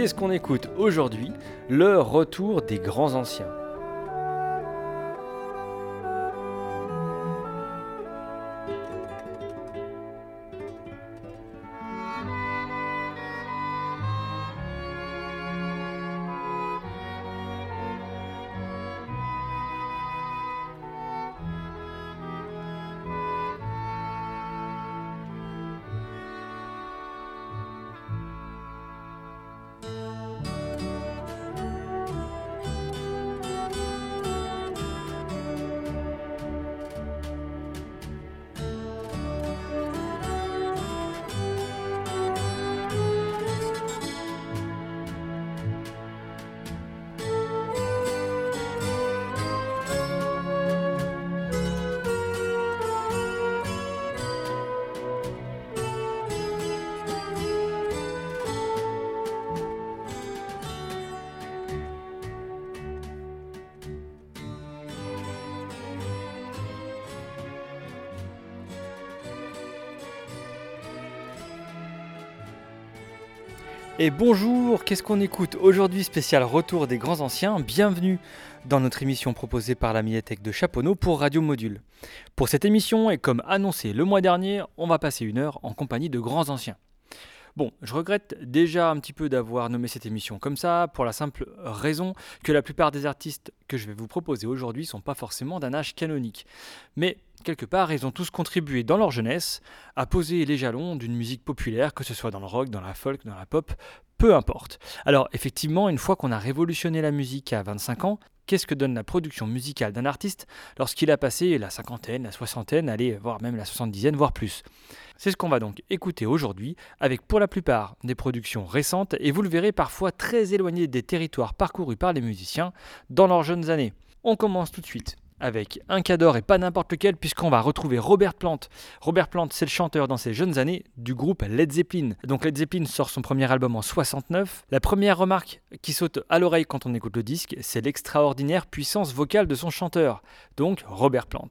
qu'est-ce qu'on écoute aujourd'hui? Le retour des grands anciens. Bonjour, qu'est-ce qu'on écoute aujourd'hui spécial retour des grands anciens Bienvenue dans notre émission proposée par la médiathèque de Chaponneau pour Radio Module. Pour cette émission, et comme annoncé le mois dernier, on va passer une heure en compagnie de grands anciens. Bon, je regrette déjà un petit peu d'avoir nommé cette émission comme ça, pour la simple raison que la plupart des artistes que je vais vous proposer aujourd'hui sont pas forcément d'un âge canonique. Mais quelque part, ils ont tous contribué dans leur jeunesse à poser les jalons d'une musique populaire, que ce soit dans le rock, dans la folk, dans la pop, peu importe. Alors effectivement, une fois qu'on a révolutionné la musique à 25 ans, qu'est-ce que donne la production musicale d'un artiste lorsqu'il a passé la cinquantaine, la soixantaine, allez, voire même la soixante-dizaine, voire plus? C'est ce qu'on va donc écouter aujourd'hui, avec pour la plupart des productions récentes, et vous le verrez parfois très éloignées des territoires parcourus par les musiciens dans leurs jeunes années. On commence tout de suite avec un cador et pas n'importe lequel puisqu'on va retrouver Robert Plant. Robert Plant, c'est le chanteur dans ses jeunes années du groupe Led Zeppelin. Donc Led Zeppelin sort son premier album en 69. La première remarque qui saute à l'oreille quand on écoute le disque, c'est l'extraordinaire puissance vocale de son chanteur, donc Robert Plant.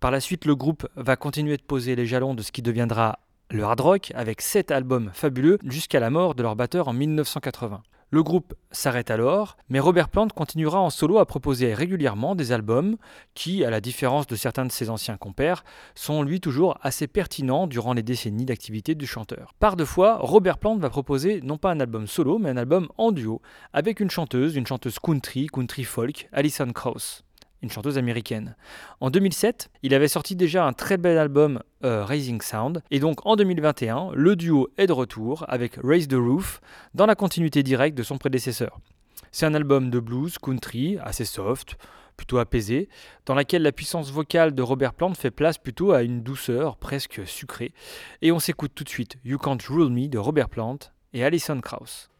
Par la suite, le groupe va continuer de poser les jalons de ce qui deviendra le hard rock avec sept albums fabuleux jusqu'à la mort de leur batteur en 1980. Le groupe s'arrête alors, mais Robert Plant continuera en solo à proposer régulièrement des albums qui, à la différence de certains de ses anciens compères, sont lui toujours assez pertinents durant les décennies d'activité du chanteur. Par deux fois, Robert Plant va proposer non pas un album solo, mais un album en duo, avec une chanteuse, une chanteuse country, country folk, Alison Krauss une chanteuse américaine. En 2007, il avait sorti déjà un très bel album euh, Raising Sound, et donc en 2021, le duo est de retour avec Raise the Roof dans la continuité directe de son prédécesseur. C'est un album de blues country assez soft, plutôt apaisé, dans laquelle la puissance vocale de Robert Plant fait place plutôt à une douceur presque sucrée. Et on s'écoute tout de suite You Can't Rule Me de Robert Plant et Alison Krauss.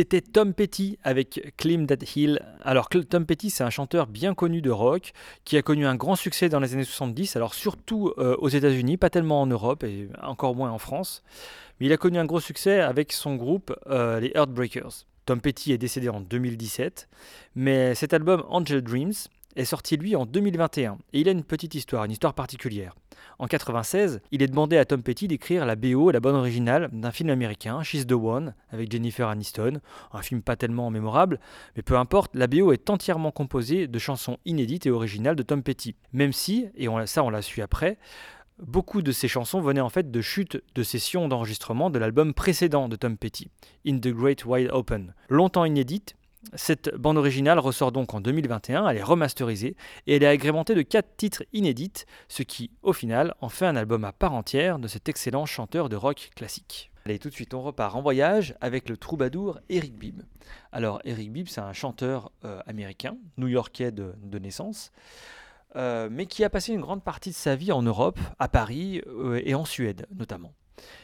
C'était Tom Petty avec Climb That Hill. Alors Tom Petty c'est un chanteur bien connu de rock qui a connu un grand succès dans les années 70, alors surtout euh, aux États-Unis, pas tellement en Europe et encore moins en France. Mais il a connu un gros succès avec son groupe euh, les Heartbreakers. Tom Petty est décédé en 2017, mais cet album Angel Dreams est sorti lui en 2021 et il a une petite histoire, une histoire particulière. En 96, il est demandé à Tom Petty d'écrire la BO et la bande originale d'un film américain, She's the One, avec Jennifer Aniston, un film pas tellement mémorable, mais peu importe, la BO est entièrement composée de chansons inédites et originales de Tom Petty, même si, et ça on l'a su après, beaucoup de ces chansons venaient en fait de chutes de sessions d'enregistrement de l'album précédent de Tom Petty, In the Great Wide Open. Longtemps inédite, cette bande originale ressort donc en 2021, elle est remasterisée et elle est agrémentée de 4 titres inédits, ce qui, au final, en fait un album à part entière de cet excellent chanteur de rock classique. Allez, tout de suite, on repart en voyage avec le troubadour Eric Bibb. Alors, Eric Bibb, c'est un chanteur euh, américain, new-yorkais de, naissance, euh, mais qui a passé une grande partie de sa vie en Europe, à Paris euh, et en Suède notamment.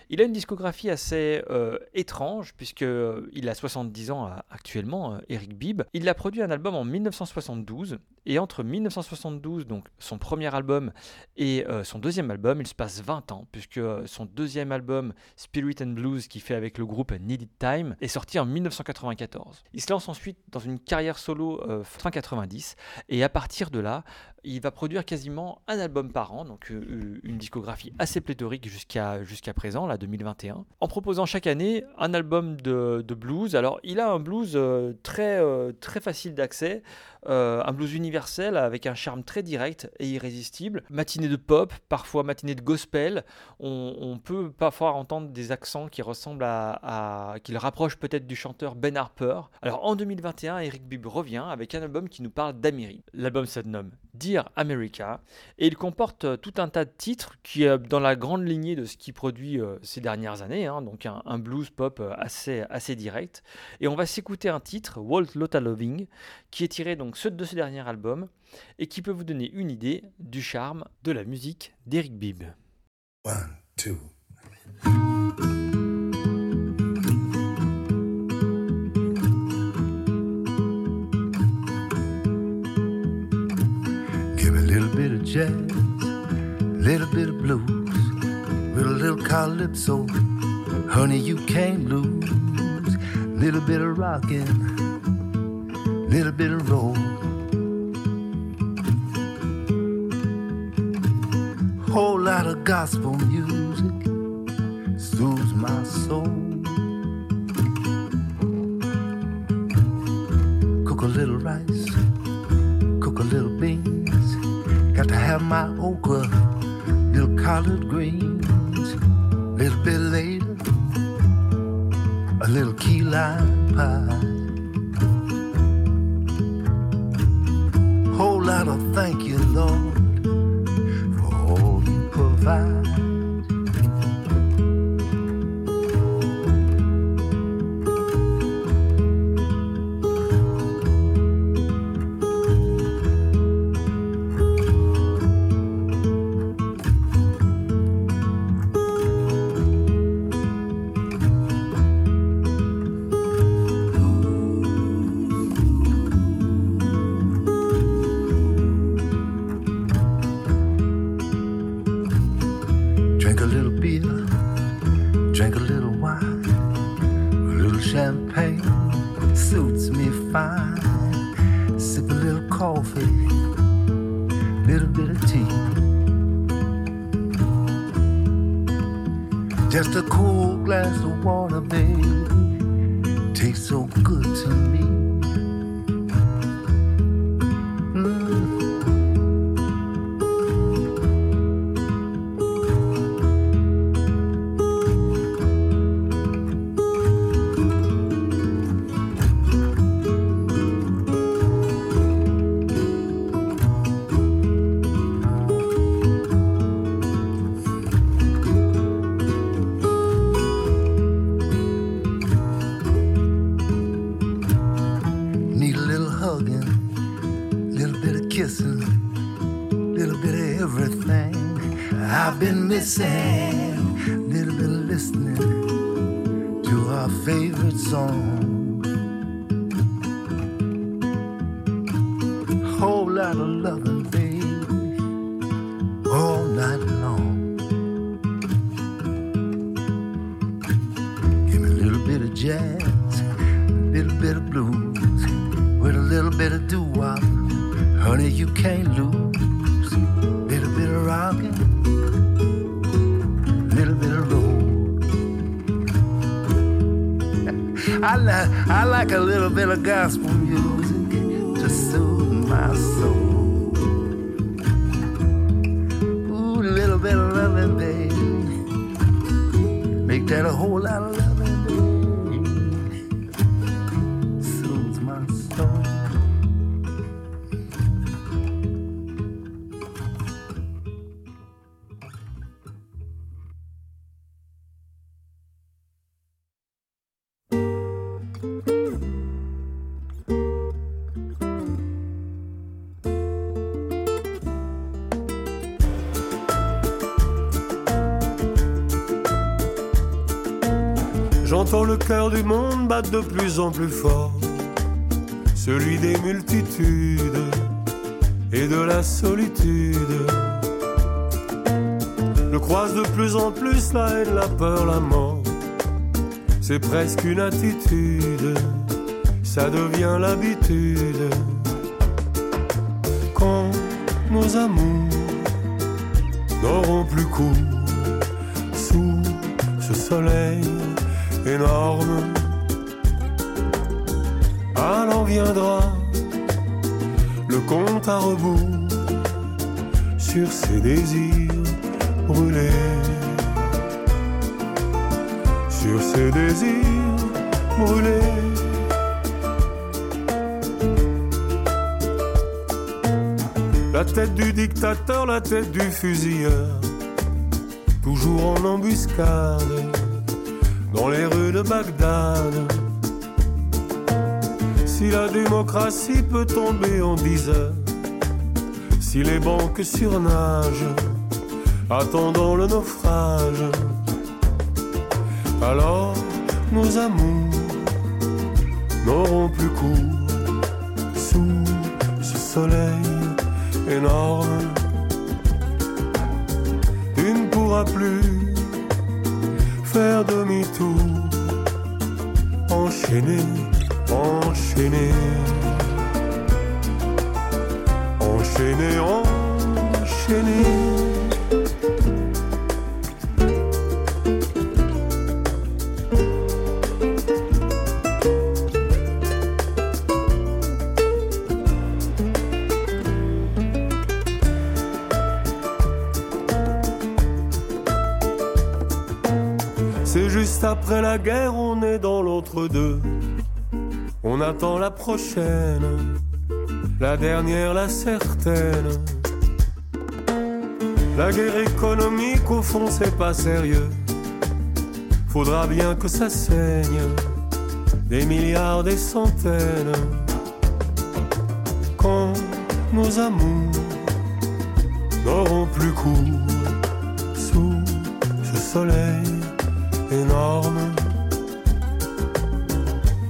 Il a une discographie assez euh, étrange, puisqu'il euh, a 70 ans euh, actuellement, Eric Bibb. Il a produit un album en 1972, et entre 1972, donc son premier album, et son deuxième album, il se passe 20 ans, puisque son deuxième album, Spirit and Blues, qu'il fait avec le groupe Needed Time, est sorti en 1994. Il se lance ensuite dans une carrière solo fin 90, et à partir de là, il va produire quasiment un album par an, donc une discographie assez pléthorique jusqu'à présent, 2021, en proposant chaque année un album de, blues. Alors il a un blues euh, très, euh, très facile d'accès, euh, un blues universel avec un charme très direct et irrésistible. Matinée de pop, parfois matinée de gospel. On, peut parfois entendre des accents qui ressemblent à, à qui le rapprochent peut-être du chanteur Ben Harper. Alors en 2021, Eric Bibb revient avec un album qui nous parle d'Amérique. L'album se nomme Dear America et il comporte tout un tas de titres qui est dans la grande lignée de ce qu'il produit ces dernières années, hein, donc un, blues pop euh, assez, assez direct. Et on va s'écouter un titre, Walt Lotta Loving, qui est tiré donc de ce dernier album et qui peut vous donner une idée du charme de la musique d'Eric Bibb. One, two. Give a little bit of jazz, little bit of blues. with a little calypso. Honey, you can't lose. Little bit of rockin', little bit of roll. Whole lot of gospel music soothes my soul. Cook a little rice, cook a little beans. Got to have my okra, little collard greens little bit later, a little key lime pie. I thank you, Lord. kissing, little bit of everything I've been missing, little bit of listening to our favorite song. Whole lot of loving I like, a little bit of gospel de plus en plus fort, celui des multitudes et de la solitude. Je croise de plus en plus la haine, la peur, la mort. C'est presque une attitude, ça devient l'habitude. Quand nos amours n'auront plus cours sous ce soleil énorme. Alors viendra le compte à rebours sur ses désirs brûlés. Sur ses désirs brûlés. La tête du dictateur, la tête du fusilleur, toujours en embuscade dans les rues de Bagdad. Si la démocratie peut tomber en dix heures, si les banques surnagent, attendant le naufrage, alors nos amours n'auront plus cours sous ce soleil énorme. Tu ne pourras plus faire demi-tour, enchaîner, seni. Enchaîné, enchaîné la prochaine, la dernière, la certaine. La guerre économique, au fond, c'est pas sérieux. Faudra bien que ça saigne, des milliards, des centaines. Quand nos amours n'auront plus cours sous ce soleil énorme.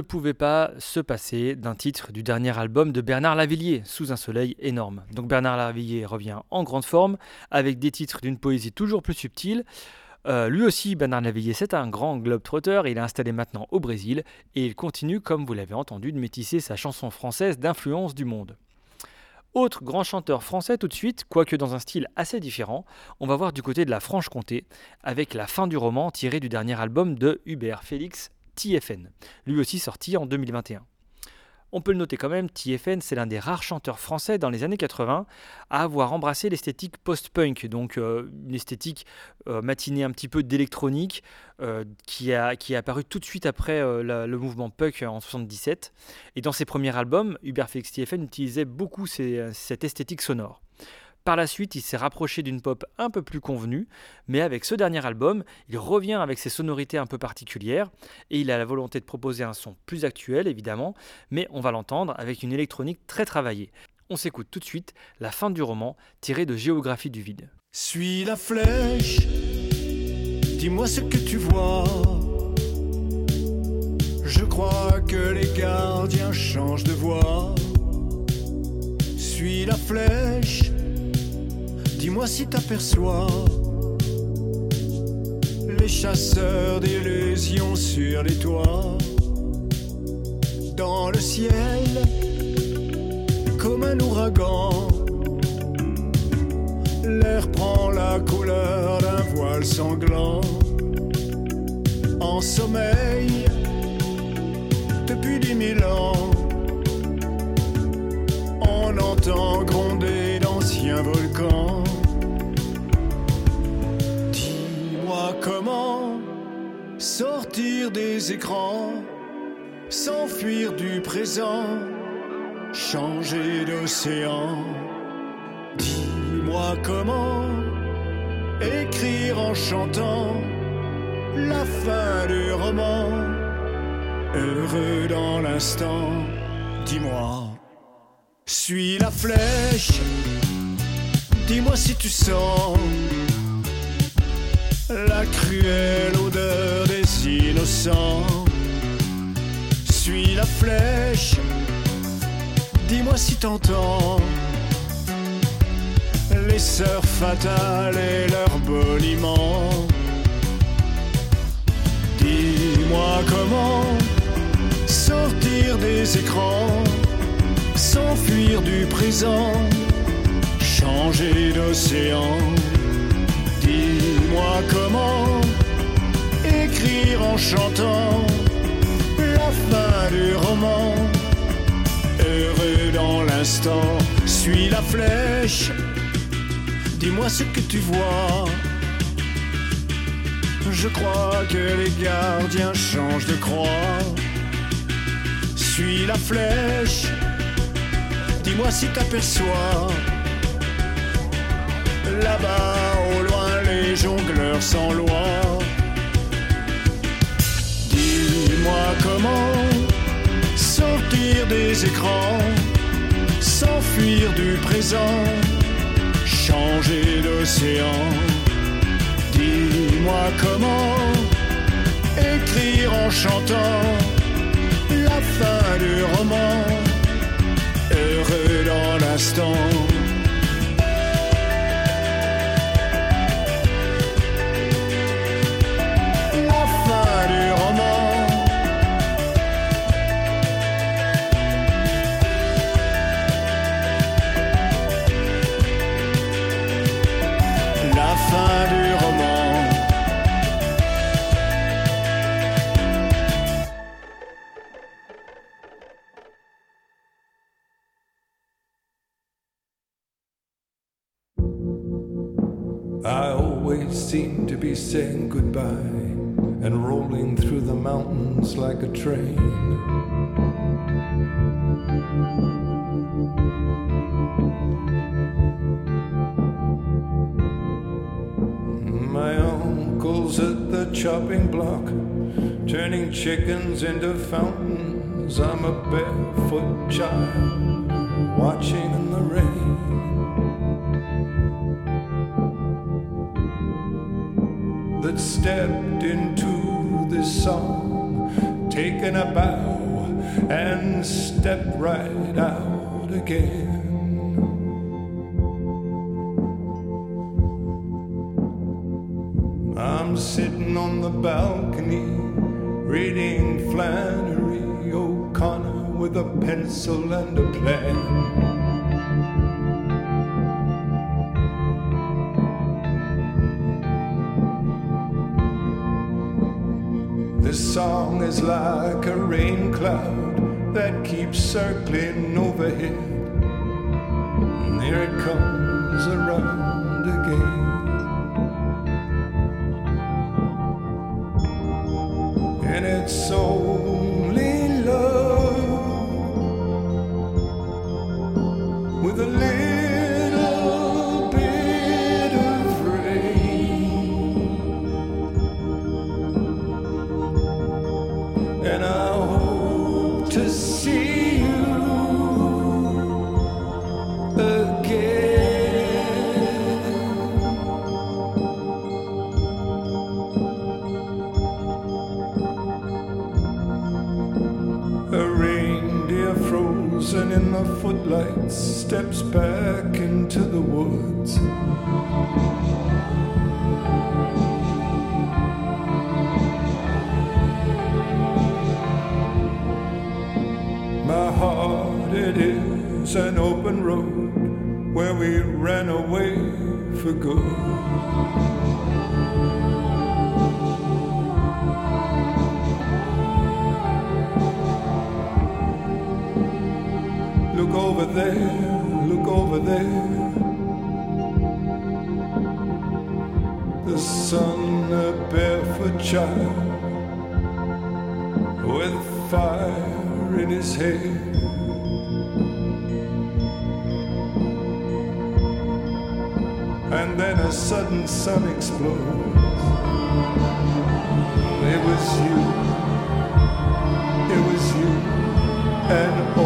pouvait pas se passer d'un titre du dernier album de Bernard Lavillier, Sous un soleil énorme. Donc Bernard Lavillier revient en grande forme, avec des titres d'une poésie toujours plus subtile. Euh, lui aussi, Bernard Lavillier, c'est un grand globe-trotter, il est installé maintenant au Brésil, et il continue, comme vous l'avez entendu, de métisser sa chanson française d'influence du monde. Autre grand chanteur français tout de suite, quoique dans un style assez différent, on va voir du côté de la Franche-Comté, avec la fin du roman tiré du dernier album de Hubert Félix, TFN, lui aussi sorti en 2021. On peut le noter quand même, TFN, c'est l'un des rares chanteurs français dans les années 80 à avoir embrassé l'esthétique post-punk, donc euh, une esthétique euh, matinée un petit peu d'électronique euh, qui, a, qui est apparue tout de suite après le mouvement punk en 77. Et dans ses premiers albums, Hubert Félix TFN utilisait beaucoup cette esthétique sonore. Par la suite, il s'est rapproché d'une pop un peu plus convenue, mais avec ce dernier album, il revient avec ses sonorités un peu particulières et il a la volonté de proposer un son plus actuel évidemment, mais on va l'entendre avec une électronique très travaillée. On s'écoute tout de suite la fin du roman tiré de Géographie du vide. Suis la flèche, dis-moi ce que tu vois. Je crois que les gardiens changent de voix. Suis la flèche Dis-moi si t'aperçois les chasseurs d'illusions sur les toits, dans le ciel, comme un ouragan. L'air prend la couleur d'un voile sanglant, en sommeil depuis dix mille ans. On entend gronder d'anciens volcans. Comment sortir des écrans, s'enfuir du présent, changer d'océan Dis-moi comment écrire en chantant la fin du roman, heureux dans l'instant. Dis-moi, suis la flèche, dis-moi si tu sens la cruelle odeur des innocents. Suis la flèche, dis-moi si t'entends les sœurs fatales et leurs boniments. Dis-moi comment sortir des écrans, s'enfuir du présent, changer d'océan comment écrire en chantant la fin du roman. Heureux dans l'instant, suis la flèche. Dis-moi ce que tu vois. Je crois que les gardiens changent de croix. Suis la flèche. Dis-moi si t'aperçois là-bas au loin les jongleurs sans loi. Dis-moi comment sortir des écrans, s'enfuir du présent, changer d'océan. Dis-moi comment écrire en chantant la fin du roman, heureux dans l'instant. Like a train. My uncle's at the chopping block, turning chickens into fountains. I'm a barefoot child watching in the rain. that stepped into this song, taken a bow and stepped right out again. I'm sitting on the balcony reading Flannery O'Connor with a pencil and a plan. Song is like a rain cloud that keeps circling overhead. And there it comes around again. And it's only there, look over there. The sun, a barefoot child with fire in his hair. And then a sudden sun explodes. It was you. It was you. And only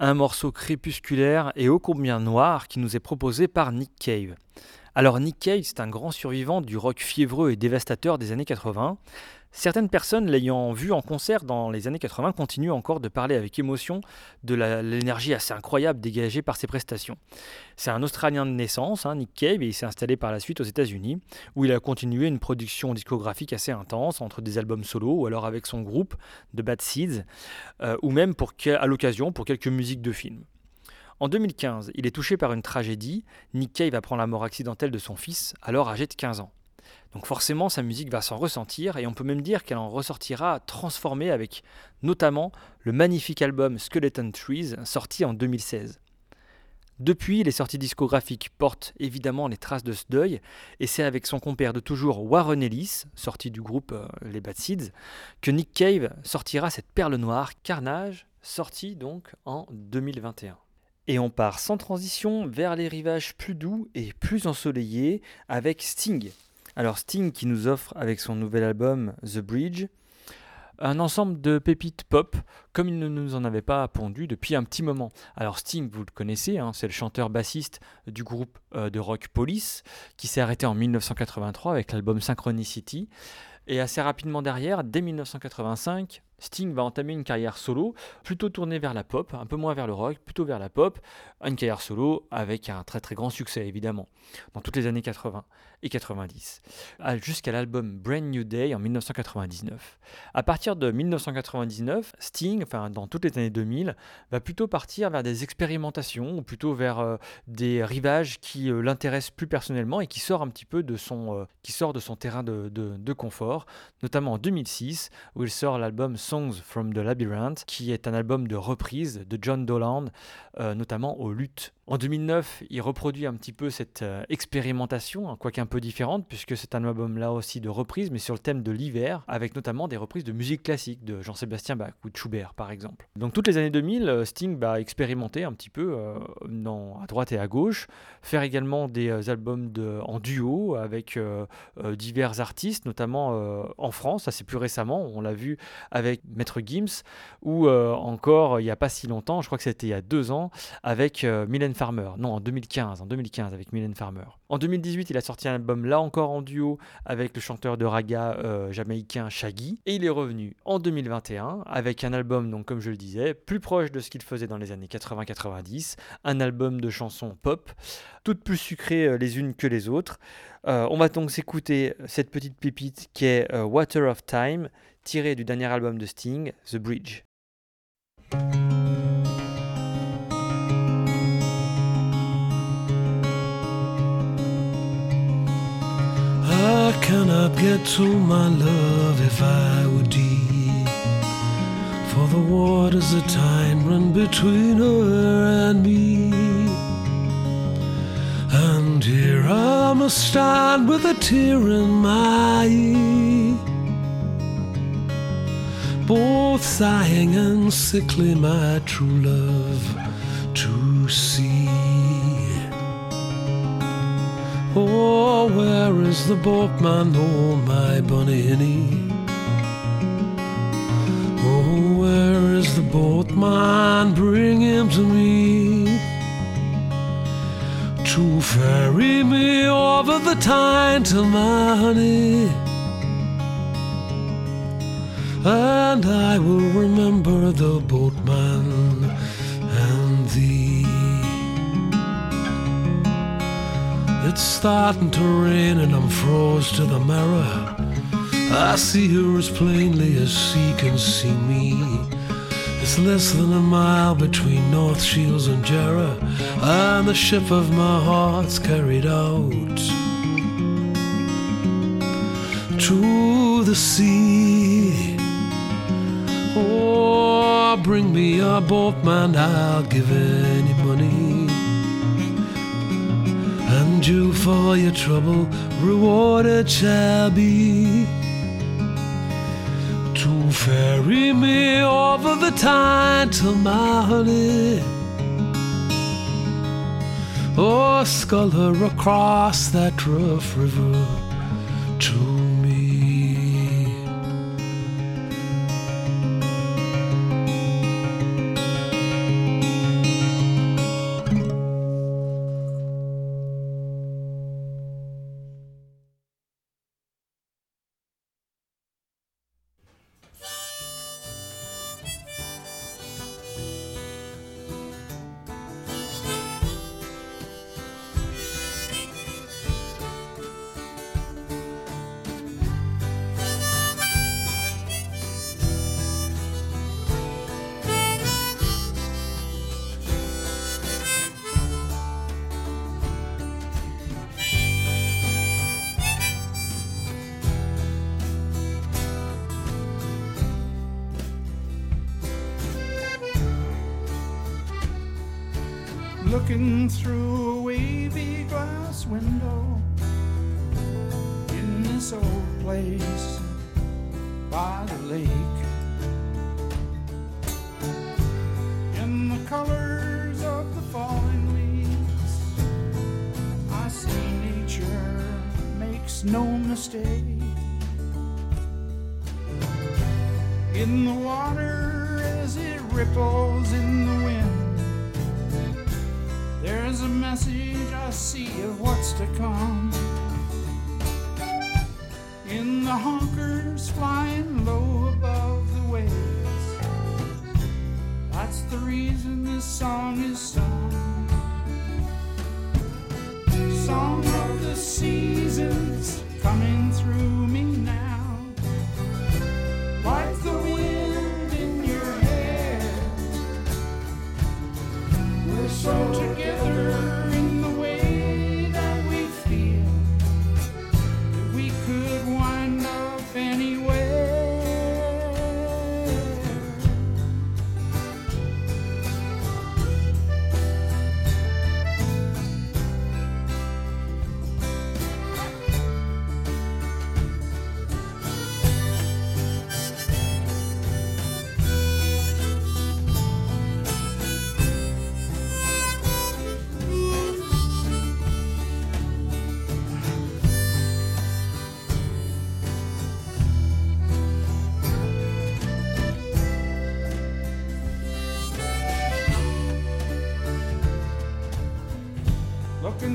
Un morceau crépusculaire et ô combien noir qui nous est proposé par Nick Cave. Alors Nick Cave, c'est un grand survivant du rock fiévreux et dévastateur des années 80. Certaines personnes l'ayant vu en concert dans les années 80 continuent encore de parler avec émotion de l'énergie assez incroyable dégagée par ses prestations. C'est un Australien de naissance, hein, Nick Cave, et il s'est installé par la suite aux États-Unis, où il a continué une production discographique assez intense entre des albums solo ou alors avec son groupe de Bad Seeds, euh, ou même à l'occasion pour quelques musiques de films. En 2015, il est touché par une tragédie. Nick Cave apprend la mort accidentelle de son fils, alors âgé de 15 ans. Donc forcément, sa musique va s'en ressentir et on peut même dire qu'elle en ressortira transformée avec notamment le magnifique album Skeleton Trees sorti en 2016. Depuis, les sorties discographiques portent évidemment les traces de ce deuil, et c'est avec son compère de toujours Warren Ellis, sorti du groupe euh, Les Bad Seeds, que Nick Cave sortira cette perle noire, Carnage, sorti donc en 2021. Et on part sans transition vers les rivages plus doux et plus ensoleillés avec Sting. Alors Sting qui nous offre avec son nouvel album The Bridge un ensemble de pépites pop comme il ne nous en avait pas pondu depuis un petit moment. Alors Sting, vous le connaissez, hein, c'est le chanteur-bassiste du groupe euh, de rock Police qui s'est arrêté en 1983 avec l'album Synchronicity. Et assez rapidement derrière, dès 1985, Sting va entamer une carrière solo, plutôt tournée vers la pop, un peu moins vers le rock, plutôt vers la pop, une carrière solo avec un très très grand succès évidemment, dans toutes les années 80 et 90, jusqu'à l'album Brand New Day en 1999. À partir de 1999, Sting, enfin dans toutes les années 2000, va plutôt partir vers des expérimentations, ou plutôt vers euh, des rivages qui euh, l'intéressent plus personnellement et qui sort un petit peu de son, euh, qui sort de son terrain de, de confort, notamment en 2006 où il sort l'album Songs from the Labyrinth, qui est un album de reprise de John Dolan, notamment aux luttes. En 2009, il reproduit un petit peu cette expérimentation, hein, quoique peu différente, puisque c'est un album là aussi de reprise, mais sur le thème de l'hiver, avec notamment des reprises de musique classique de Jean-Sébastien Bach ou de Schubert par exemple. Donc toutes les années 2000, euh, Sting va expérimenter un petit peu euh, à droite et à gauche, faire également des albums de, en duo avec divers artistes, notamment en France, ça c'est plus récemment, on l'a vu avec Maître Gims, ou encore il n'y a pas si longtemps, je crois que c'était il y a deux ans, avec Mylène Farmer. Non, en 2015, en 2015 avec Mylène Farmer. En 2018, il a sorti un album là encore en duo avec le chanteur de raga euh, jamaïcain Shaggy. Et il est revenu en 2021 avec un album, donc comme je le disais, plus proche de ce qu'il faisait dans les années 80-90, un album de chansons pop, toutes plus sucrées euh, les unes que les autres. Euh, on va donc s'écouter cette petite pépite qui est Water of Time, tirée du dernier album de Sting, The Bridge. I cannot get to my love if I would deep. For the waters of time run between her and me. And here I must stand with a tear in my eye. Both sighing and sickly, my true love to see. Oh, where is the boatman, oh my bonny hinny? Oh, where is the boatman? Bring him to me to ferry me over the Tyne to my honey. And I will remember the boatman It's starting to rain and I'm froze to the marrow. I see her as plainly as she can see me. It's less than a mile between North Shields and Jarrah, and the ship of my heart's carried out to the sea. Oh, bring me a boatman, I'll give any money and you for your trouble rewarded shall be. To ferry me over the tide to my honey, or scull her across that rough river looking through a wavy glass window in this old place by the lake. In the colors of the falling leaves, I see nature makes no mistake. In the see of what's to come.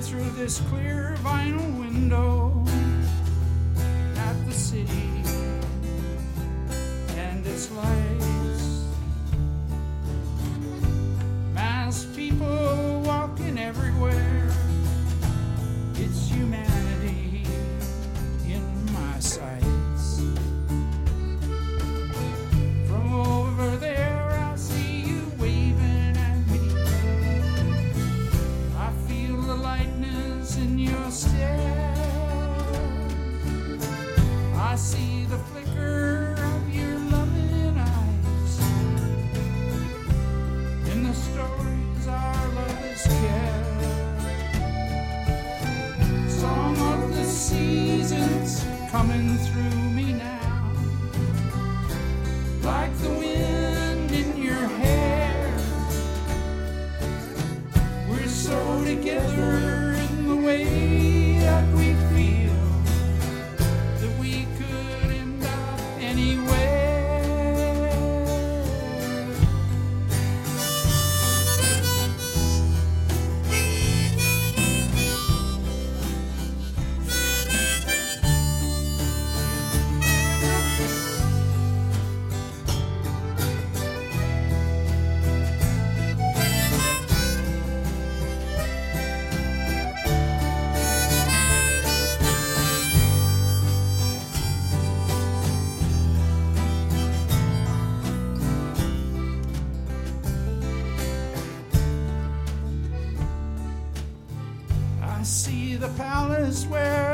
through this clear vinyl window.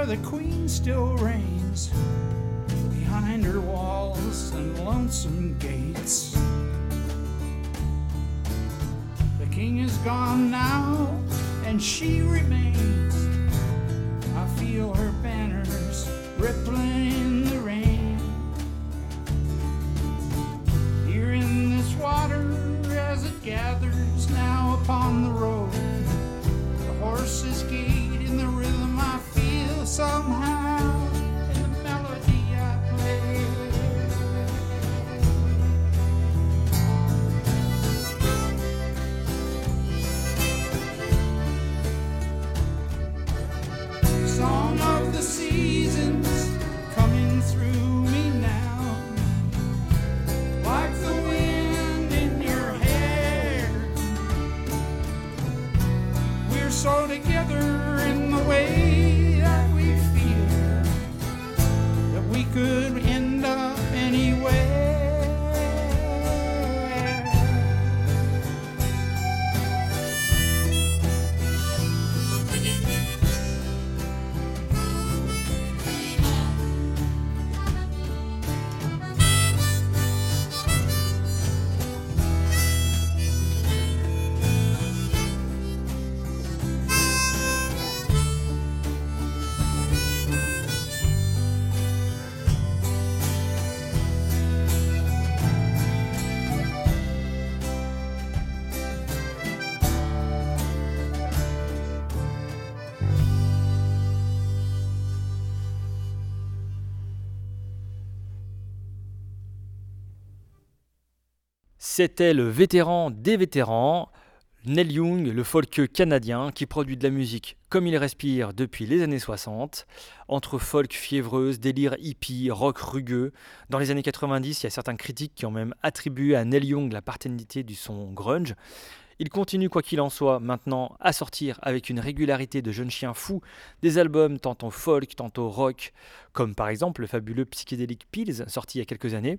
the queen still reigns behind her walls and lonesome gates. C'était le vétéran des vétérans, Neil Young, le folk canadien qui produit de la musique comme il respire depuis les années 60, entre folk fiévreuse, délire hippie, rock rugueux. Dans les années 90, il y a certains critiques qui ont même attribué à Neil Young la paternité du son grunge. Il continue quoi qu'il en soit maintenant à sortir avec une régularité de jeune chien fou des albums tantôt folk, tantôt rock, comme par exemple le fabuleux Psychedelic Pills sorti il y a quelques années.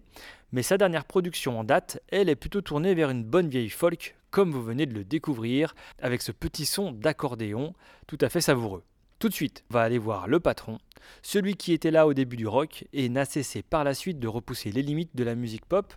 Mais sa dernière production en date, elle est plutôt tournée vers une bonne vieille folk, comme vous venez de le découvrir, avec ce petit son d'accordéon tout à fait savoureux. Tout de suite, on va aller voir le patron, celui qui était là au début du rock et n'a cessé par la suite de repousser les limites de la musique pop.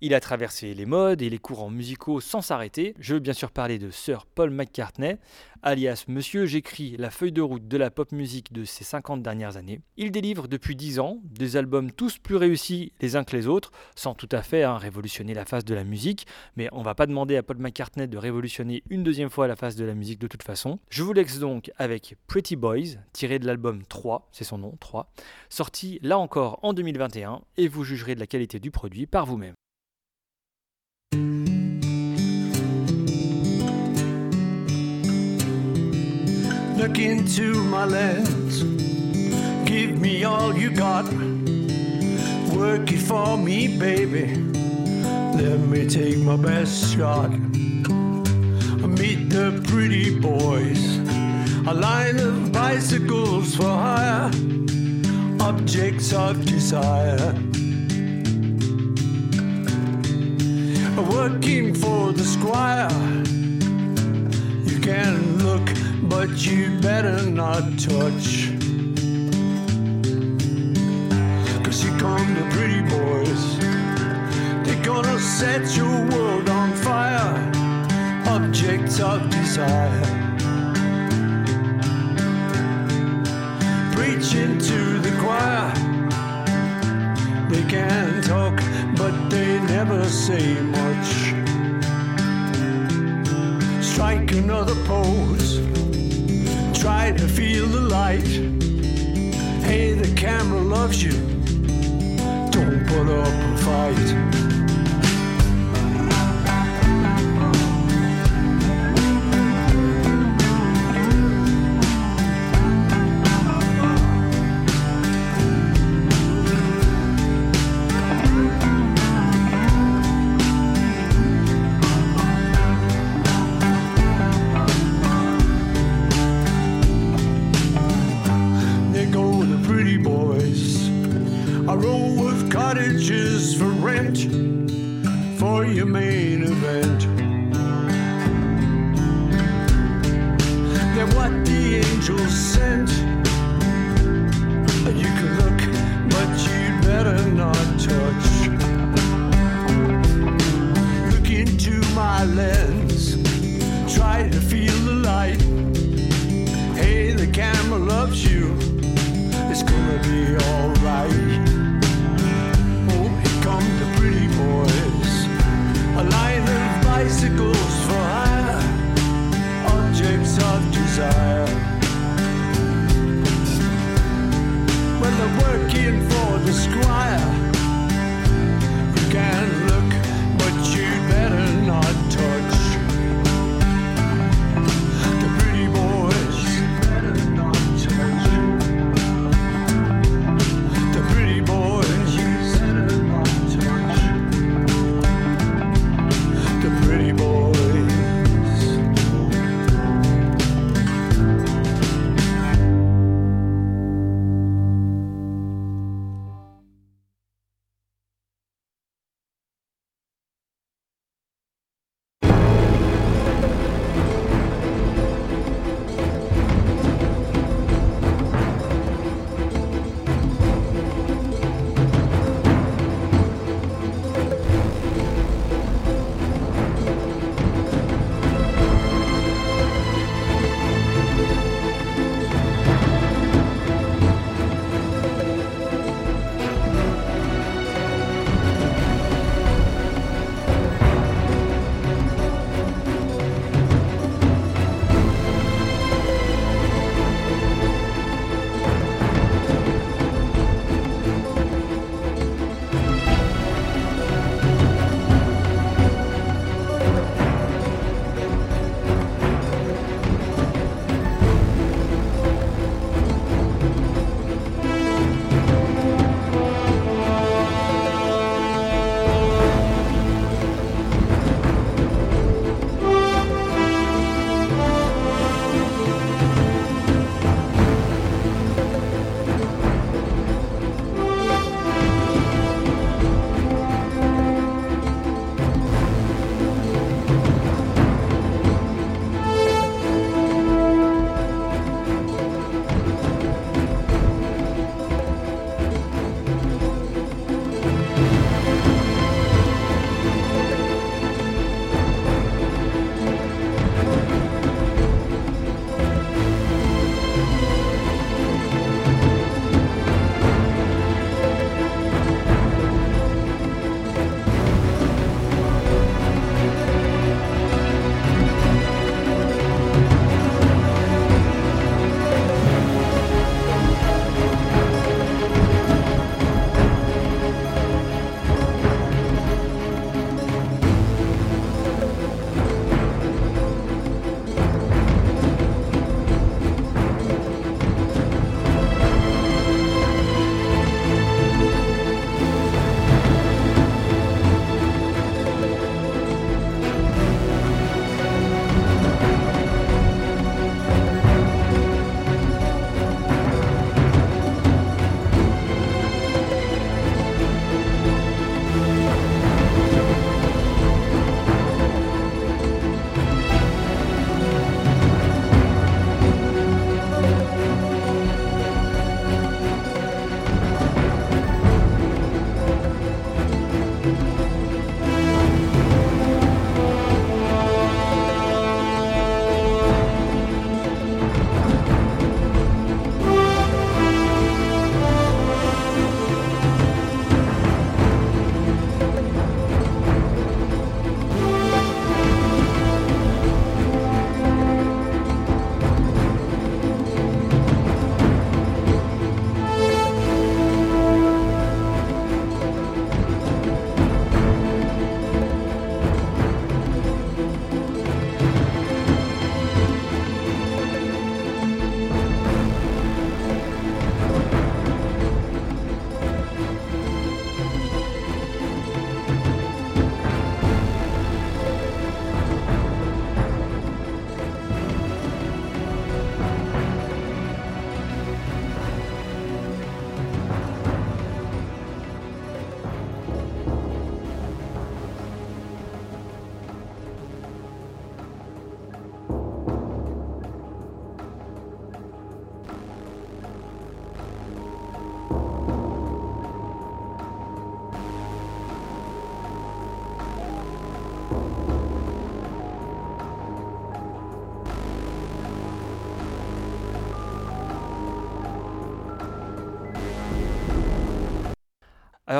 Il a traversé les modes et les courants musicaux sans s'arrêter. Je veux bien sûr parler de Sir Paul McCartney, alias Monsieur j'écris la feuille de route de la pop musique de ces 50 dernières années. Il délivre depuis 10 ans des albums tous plus réussis les uns que les autres, sans tout à fait hein, révolutionner la face de la musique, mais on va pas demander à Paul McCartney de révolutionner une deuxième fois la face de la musique de toute façon. Je vous laisse donc avec Pretty Boys, tiré de l'album 3, c'est son nom, 3, sorti là encore en 2021, et vous jugerez de la qualité du produit par vous-même. Look into my lens. Give me all you got. Work it for me, baby. Let me take my best shot. Meet the pretty boys. A line of bicycles for hire. Objects of desire. Working for the squire. You can look, but you better not touch. Cause here come the pretty boys. They're gonna set your world on fire. Objects of desire. Preaching to the choir. They can talk, but they never say much strike another pose. Try to feel the light. Hey, the camera loves you. Don't put up a fight. The squire.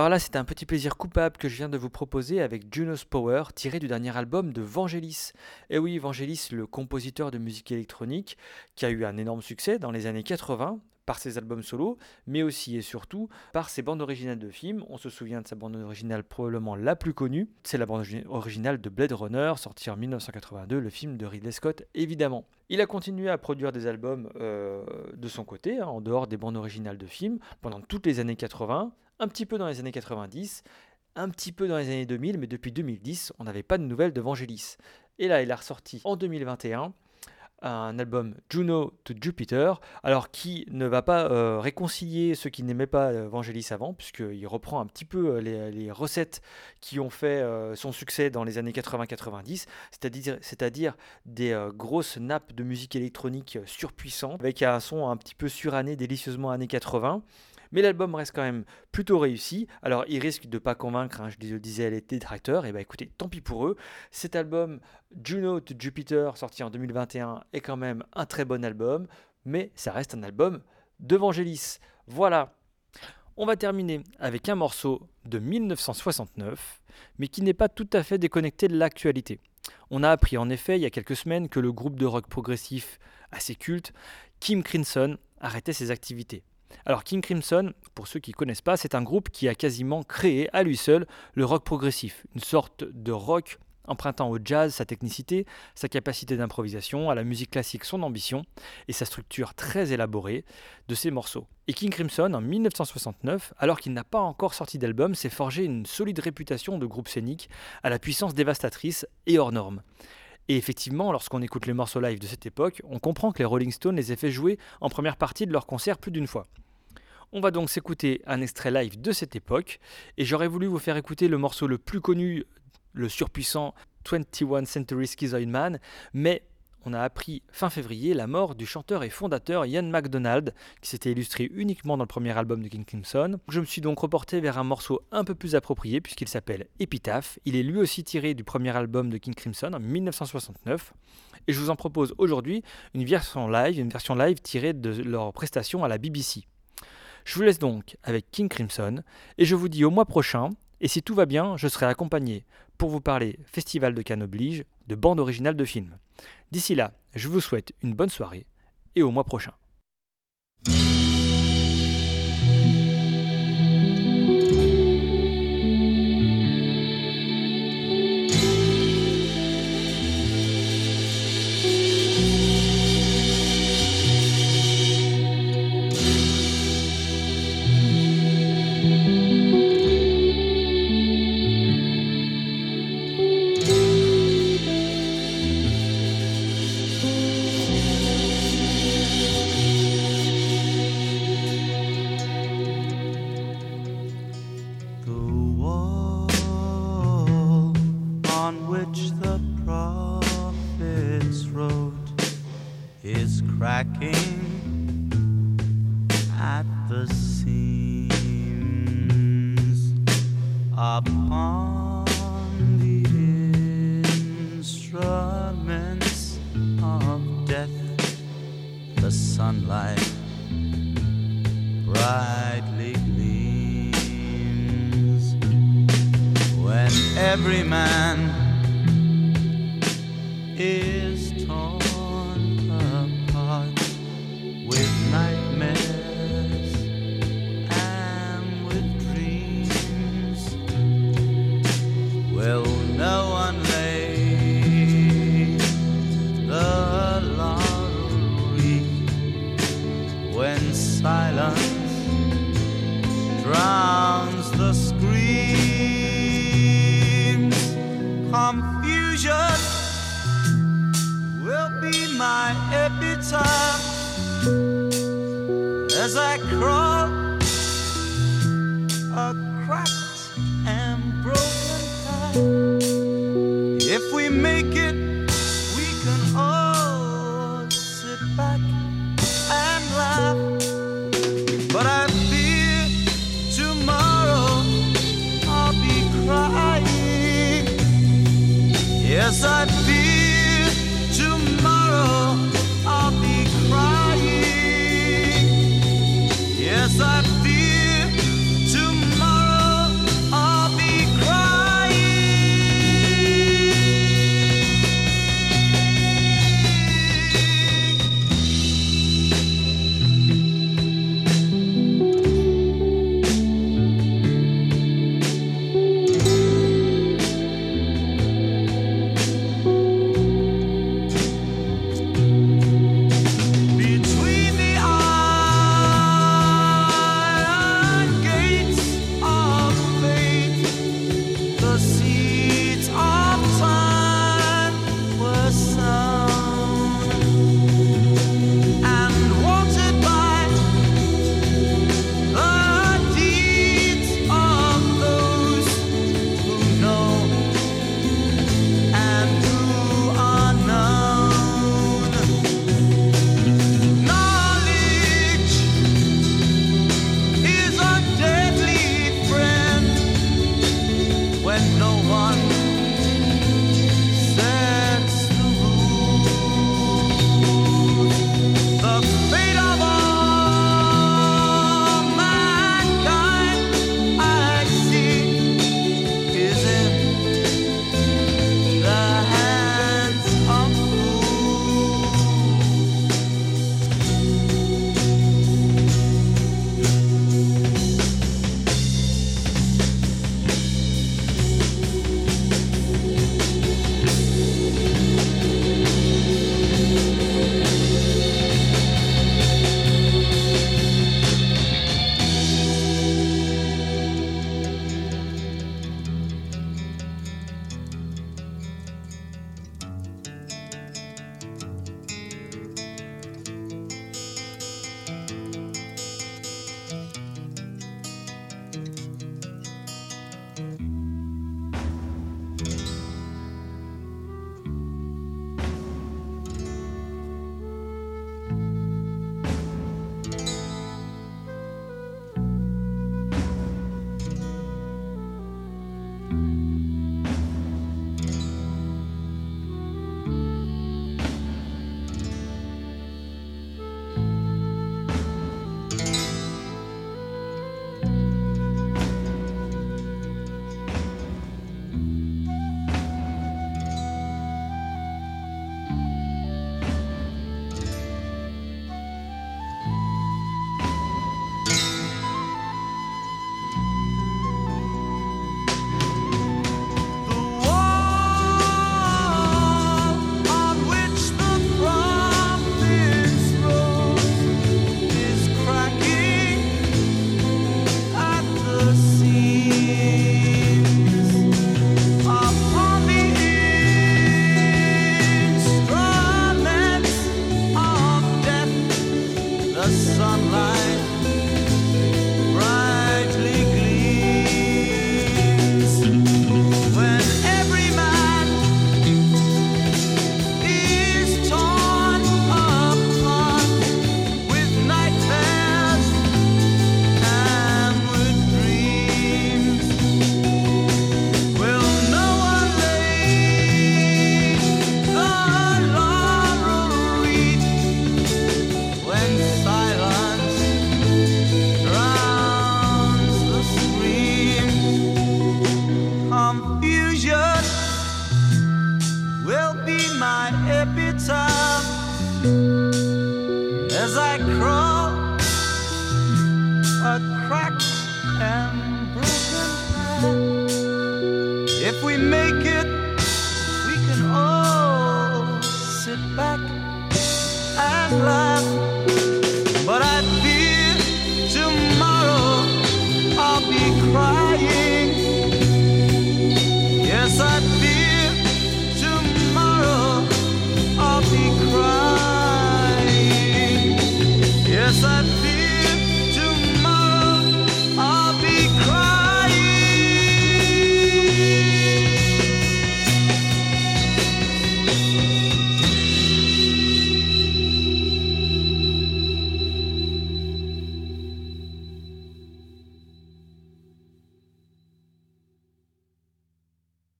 Alors là, c'est un petit plaisir coupable que je viens de vous proposer avec Juno's Power, tiré du dernier album de Vangelis. Et oui, Vangelis, le compositeur de musique électronique, qui a eu un énorme succès dans les années 80 par ses albums solo, mais aussi et surtout par ses bandes originales de films. On se souvient de sa bande originale probablement la plus connue, c'est la bande originale de Blade Runner, sortie en 1982, le film de Ridley Scott évidemment. Il a continué à produire des albums euh, de son côté, hein, en dehors des bandes originales de films, pendant toutes les années 80, un petit peu dans les années 90, un petit peu dans les années 2000, mais depuis 2010, on n'avait pas de nouvelles de Vangelis. Et là, il a ressorti en 2021 un album Juno to Jupiter, alors qui ne va pas euh, réconcilier ceux qui n'aimaient pas euh, Vangelis avant, puisqu'il reprend un petit peu euh, les, recettes qui ont fait son succès dans les années 80-90, c'est-à-dire, des grosses nappes de musique électronique surpuissantes, avec un son un petit peu suranné, délicieusement années 80, mais l'album reste quand même plutôt réussi. Alors il risque de pas convaincre, hein, je le disais, les détracteurs. Et bah écoutez, tant pis pour eux. Cet album Juno to Jupiter, sorti en 2021, est quand même un très bon album, mais ça reste un album d'Evangelis. Voilà. On va terminer avec un morceau de 1969, mais qui n'est pas tout à fait déconnecté de l'actualité. On a appris en effet il y a quelques semaines que le groupe de rock progressif assez culte, Kim Crimson, arrêtait ses activités. Alors King Crimson, pour ceux qui ne connaissent pas, c'est un groupe qui a quasiment créé à lui seul le rock progressif, une sorte de rock empruntant au jazz sa technicité, sa capacité d'improvisation, à la musique classique son ambition et sa structure très élaborée de ses morceaux. Et King Crimson, en 1969, alors qu'il n'a pas encore sorti d'album, s'est forgé une solide réputation de groupe scénique à la puissance dévastatrice et hors norme. Et effectivement, lorsqu'on écoute les morceaux live de cette époque, on comprend que les Rolling Stones les aient fait jouer en première partie de leur concert plus d'une fois. On va donc s'écouter un extrait live de cette époque, et j'aurais voulu vous faire écouter le morceau le plus connu, le surpuissant 21 Century Schizoid Man, mais on a appris fin février la mort du chanteur et fondateur Ian MacDonald, qui s'était illustré uniquement dans le premier album de King Crimson. Je me suis donc reporté vers un morceau un peu plus approprié, puisqu'il s'appelle Epitaph. Il est lui aussi tiré du premier album de King Crimson en 1969. Et je vous en propose aujourd'hui une version live, une version live tirée de leur prestation à la BBC. Je vous laisse donc avec King Crimson, et je vous dis au mois prochain, et si tout va bien, je serai accompagné pour vous parler Festival de Cannes oblige de bande originale de films. D'ici là, je vous souhaite une bonne soirée et au mois prochain. Right.